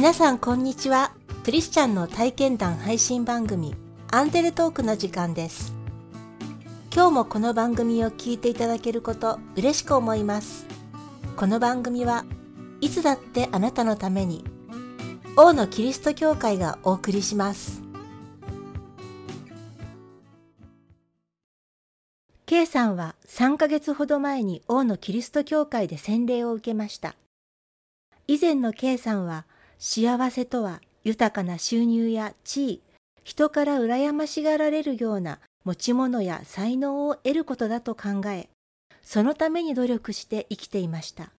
皆さんこんにちは。クリスチャンの体験談配信番組アンデルトークの時間です。今日もこの番組を聞いていただけること嬉しく思います。この番組はいつだってあなたのために王のキリスト教会がお送りします。K さんは3ヶ月ほど前に王のキリスト教会で洗礼を受けました。以前の K さんは幸せとは豊かな収入や地位人から羨ましがられるような持ち物や才能を得ることだと考えそのために努力して生きていました。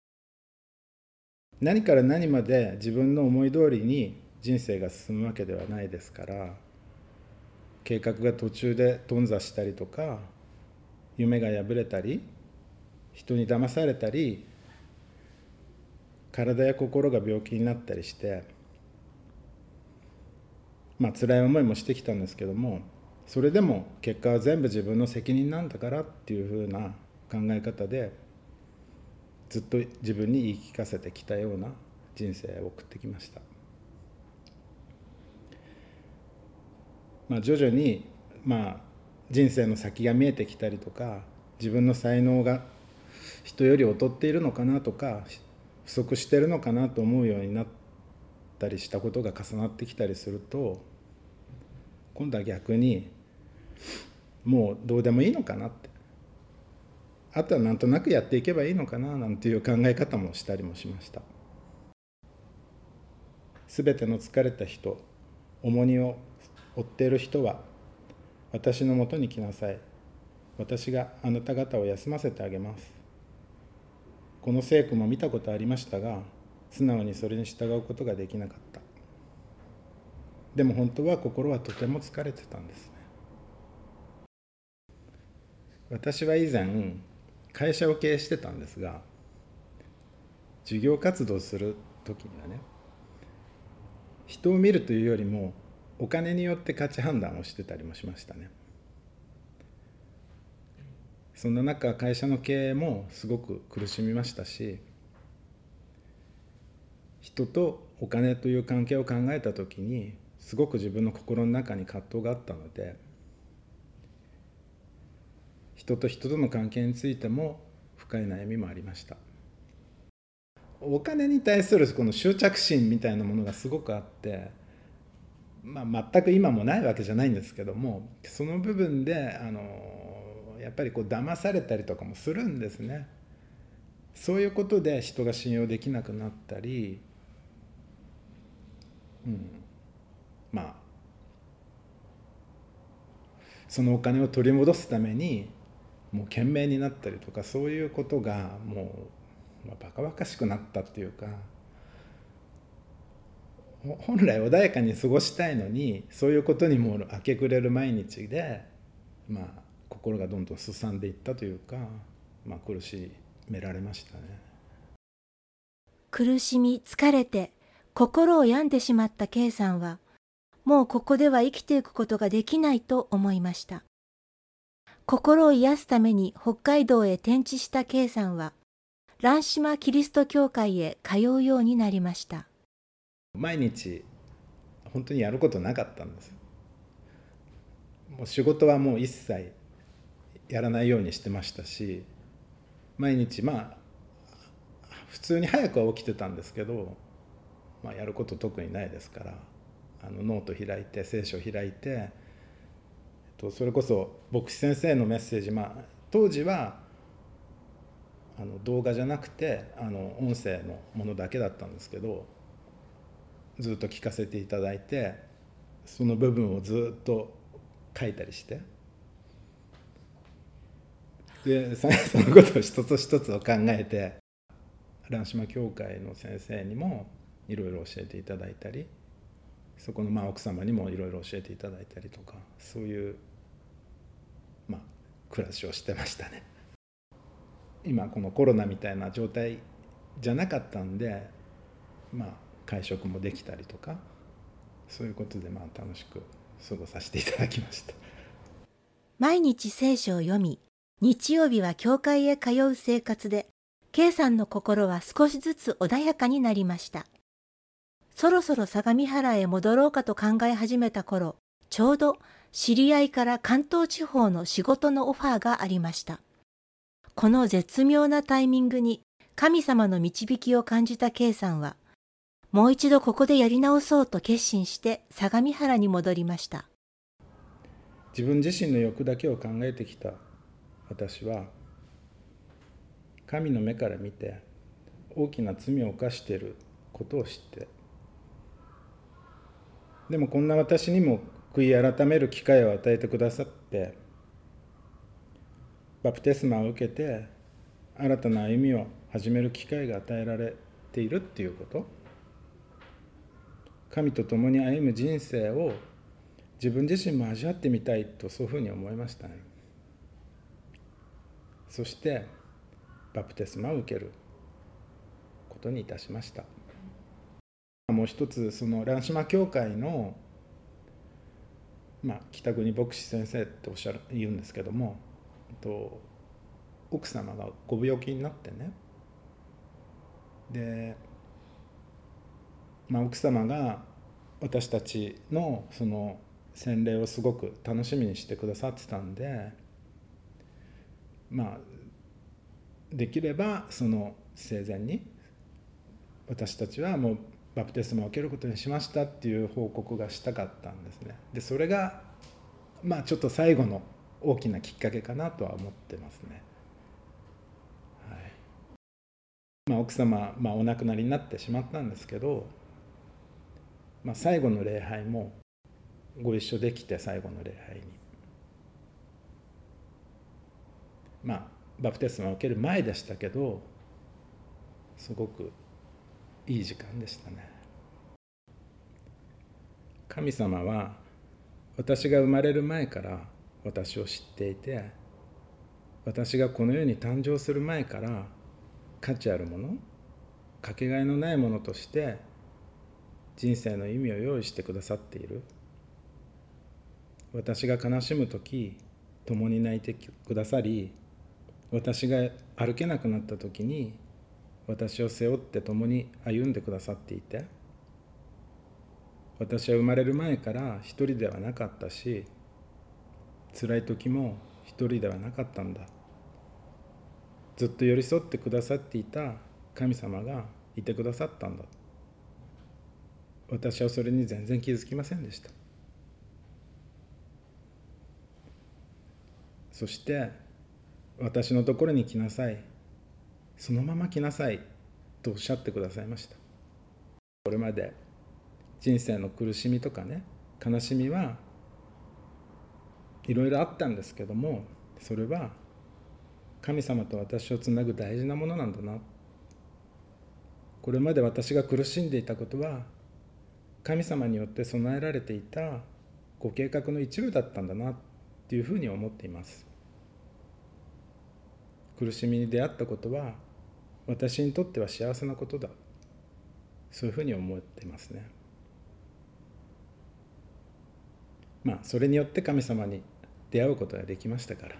何から何まで自分の思い通りに人生が進むわけではないですから計画が途中で頓挫したりとか夢が破れたり人に騙されたり体や心が病気になったりしてまあ辛い思いもしてきたんですけどもそれでも結果は全部自分の責任なんだからっていうふうな考え方でずっと自分に言い聞かせてきたような人生を送ってきました。まあ、徐々に、まあ、人生の先が見えてきたりとか自分の才能が人より劣っているのかなとか不足してるのかなと思うようになったりしたことが重なってきたりすると今度は逆にもうどうでもいいのかなって。あとはなんとなくやっていけばいいのかななんていう考え方もしたりもしました。全ての疲れた人重荷を負っている人は私のもとに来なさい。私があなた方を休ませてあげます。この聖句も見たことありましたが素直にそれに従うことができなかった。でも本当は心はとても疲れてたんですね。私は以前会社を経営してたんですが授業活動する時にはね人を見るというよりもお金によって価値判断をしてたりもしましたね。そんな中会社の経営もすごく苦しみましたし人とお金という関係を考えた時にすごく自分の心の中に葛藤があったので人と人との関係についても深い悩みもありました。お金に対するこの執着心みたいなものがすごくあって、まあ、全く今もないわけじゃないんですけどもその部分であのやっぱりこう騙されたりとかもするんですね。そういうことで人が信用できなくなったり、うん、まあそのお金を取り戻すためにもう懸命になったりとかそういうことがもう、まあ、バカバカしくなったっていうか本来穏やかに過ごしたいのにそういうことにも明け暮れる毎日で、まあ、心がどんどんすさんでいったというか、まあ、苦しめられましたね。苦しみ疲れて心を病んでしまった K さんはもうここでは生きていくことができないと思いました。心を癒すために北海道へ転地した K さんは、蘭島キリスト教会へ通うようになりました。毎日、本当にやることなかったんです。もう仕事はもう一切やらないようにしてましたし、毎日まあ、普通に早くは起きてたんですけど、まあ、やること特にないですからあのノート開いて聖書開いてとそれこそ牧師先生のメッセージ、まあ、当時はあの動画じゃなくてあの音声のものだけだったんですけどずっと聞かせていただいてその部分をずっと書いたりしてで そのことを一つ一つを考えて蘭島教会の先生にもいろいろ教えていただいたりそこのまあ奥様にもいろいろ教えていただいたりとかそういうまあ、暮らしをしてましたね。今このコロナみたいな状態じゃなかったんでまあ会食もできたりとかそういうことでまあ楽しく過ごさせていただきました。毎日聖書を読み日曜日は教会へ通う生活で K さんの心は少しずつ穏やかになりましたそろそろ相模原へ戻ろうかと考え始めた頃、ちょうど知り合いから関東地方の仕事のオファーがありました。この絶妙なタイミングに神様の導きを感じた K さんは、もう一度ここでやり直そうと決心して相模原に戻りました。自分自身の欲だけを考えてきた私は、神の目から見て大きな罪を犯していることを知って。でもこんな私にも悔い改める機会を与えてくださってバプテスマを受けて新たな歩みを始める機会が与えられているっていうこと。神と共に歩む人生を自分自身も味わってみたいとそういうふうに思いましたね。そしてバプテスマを受けることにいたしました。もう一つその蘭島教会の、まあ、北国牧師先生っておっしゃる言うんですけどもと奥様がご病気になってね。で、まあ、奥様が私たちのその洗礼をすごく楽しみにしてくださってたんでまあできればその生前に私たちはもうバプテスマを受けることにしましたっていう報告がしたかったんですねでそれがまあちょっと最後の大きなきっかけかなとは思ってますね。はいまあ、奥様、まあ、お亡くなりになってしまったんですけど、まあ、最後の礼拝もご一緒できて最後の礼拝に。まあバプテスマを受ける前でしたけどすごくいい時間でしたね。神様は私が生まれる前から私を知っていて私がこの世に誕生する前から価値あるものかけがえのないものとして人生の意味を用意してくださっている。私が悲しむ時共に泣いてくださり私が歩けなくなった時に私を背負って共に歩んでくださっていて私は生まれる前から一人ではなかったし辛い時も一人ではなかったんだ。ずっと寄り添ってくださっていた神様がいてくださったんだ。私はそれに全然気づきませんでした。そして私のところに来なさい。そのまま来なさい。とおっしゃってくださいました。これまで人生の苦しみとかね悲しみはいろいろあったんですけどもそれは神様と私をつなぐ大事なものなんだな。これまで私が苦しんでいたことは神様によって備えられていたご計画の一部だったんだなっていうふうに思っています。苦しみに出会ったことは私にとっては幸せなことだ。そういうふうに思ってますね。まあそれによって神様に出会うことができましたから。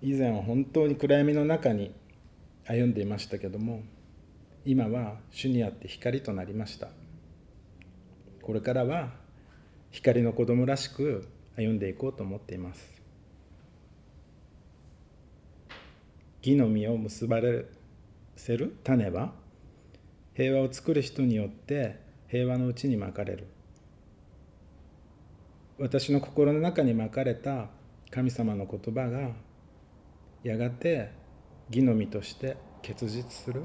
以前は本当に暗闇の中に歩んでいましたけども今は主にあって光となりました。これからは光の子供らしく歩んでいこうと思っています。義の実を結ばれせる種は平和を作る人によって平和のうちにまかれる。私の心の中にまかれた神様の言葉がやがて義の実として結実する。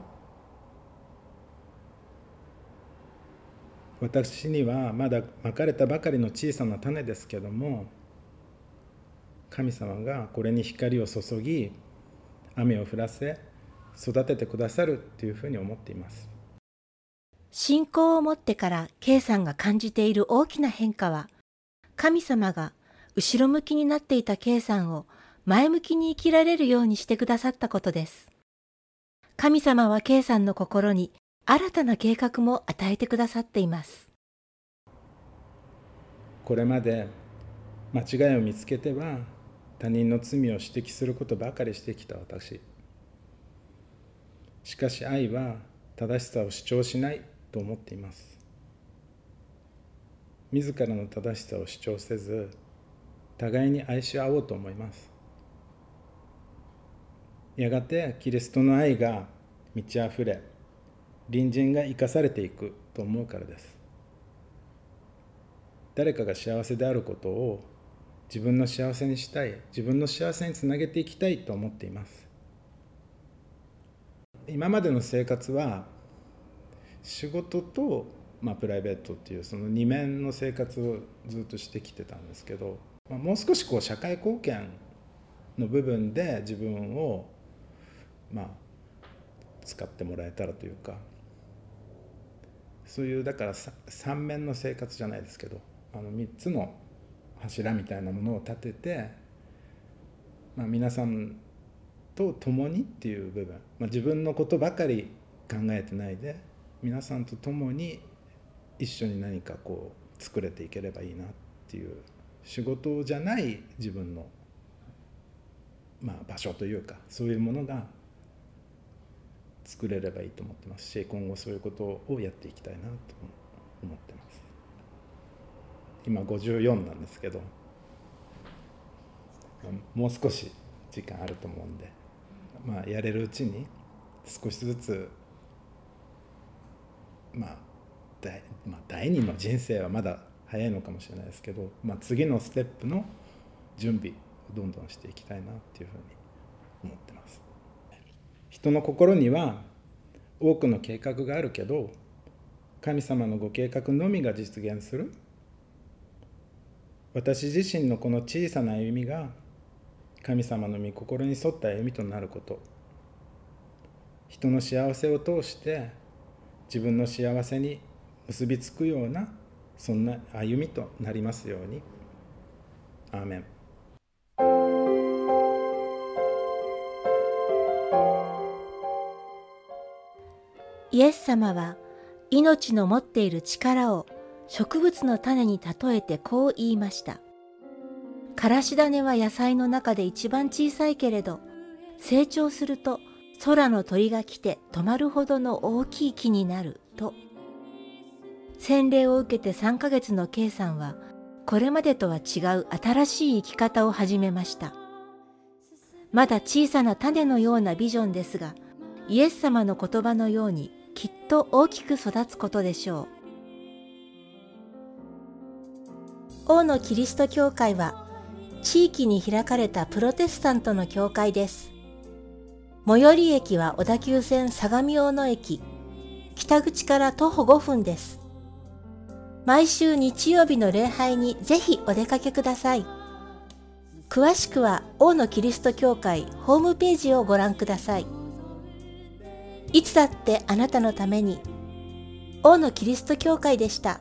私にはまだまかれたばかりの小さな種ですけども神様がこれに光を注ぎ雨を降らせ育ててくださるっていうふうに思っています。信仰を持ってから K さんが感じている大きな変化は神様が後ろ向きになっていた K さんを前向きに生きられるようにしてくださったことです。神様は K さんの心に新たな計画も与えてくださっています。これまで間違いを見つけては他人の罪を指摘することばかりしてきた私。しかし愛は正しさを主張しないと思っています。自らの正しさを主張せず互いに愛し合おうと思います。やがてキリストの愛が満ち溢れ隣人が生かされていくと思うからです。誰かが幸せであることを自分の幸せにしたい自分の幸せにつなげていきたいと思っています。今までの生活は仕事と、まあ、プライベートっていうその二面の生活をずっとしてきてたんですけど、まあ、もう少しこう社会貢献の部分で自分をまあ使ってもらえたらというかそういうだから三面の生活じゃないですけどあの3つの柱みたいなものを立てて、まあ、皆さんと共にっていう部分、まあ、自分のことばかり考えてないで皆さんと共に一緒に何かこう作れていければいいなっていう仕事じゃない自分の、まあ、場所というかそういうものが作れればいいと思ってますし今後そういうことをやっていきたいなと思ってます。今54なんですけどもう少し時間あると思うんでまあやれるうちに少しずつまあ第,、まあ、第二の人生はまだ早いのかもしれないですけど、まあ、次のステップの準備をどんどんしていきたいなっていうふうに思ってます。人の心には多くの計画があるけど神様のご計画のみが実現する私自身のこの小さな歩みが神様の御心に沿った歩みとなること人の幸せを通して自分の幸せに結びつくようなそんな歩みとなりますように。アーメンイエス様は命の持っている力を植物の種に例えてこう言いました。からし種は野菜の中で一番小さいけれど、成長すると空の鳥が来て止まるほどの大きい木になると。洗礼を受けて3ヶ月の K さんは、これまでとは違う新しい生き方を始めました。まだ小さな種のようなビジョンですが、イエス様の言葉のようにきっと大きく育つことでしょう。王のキリスト教会は地域に開かれたプロテスタントの教会です。最寄り駅は小田急線相模大野駅、北口から徒歩5分です。毎週日曜日の礼拝にぜひお出かけください。詳しくは王のキリスト教会ホームページをご覧ください。いつだってあなたのために王のキリスト教会でした。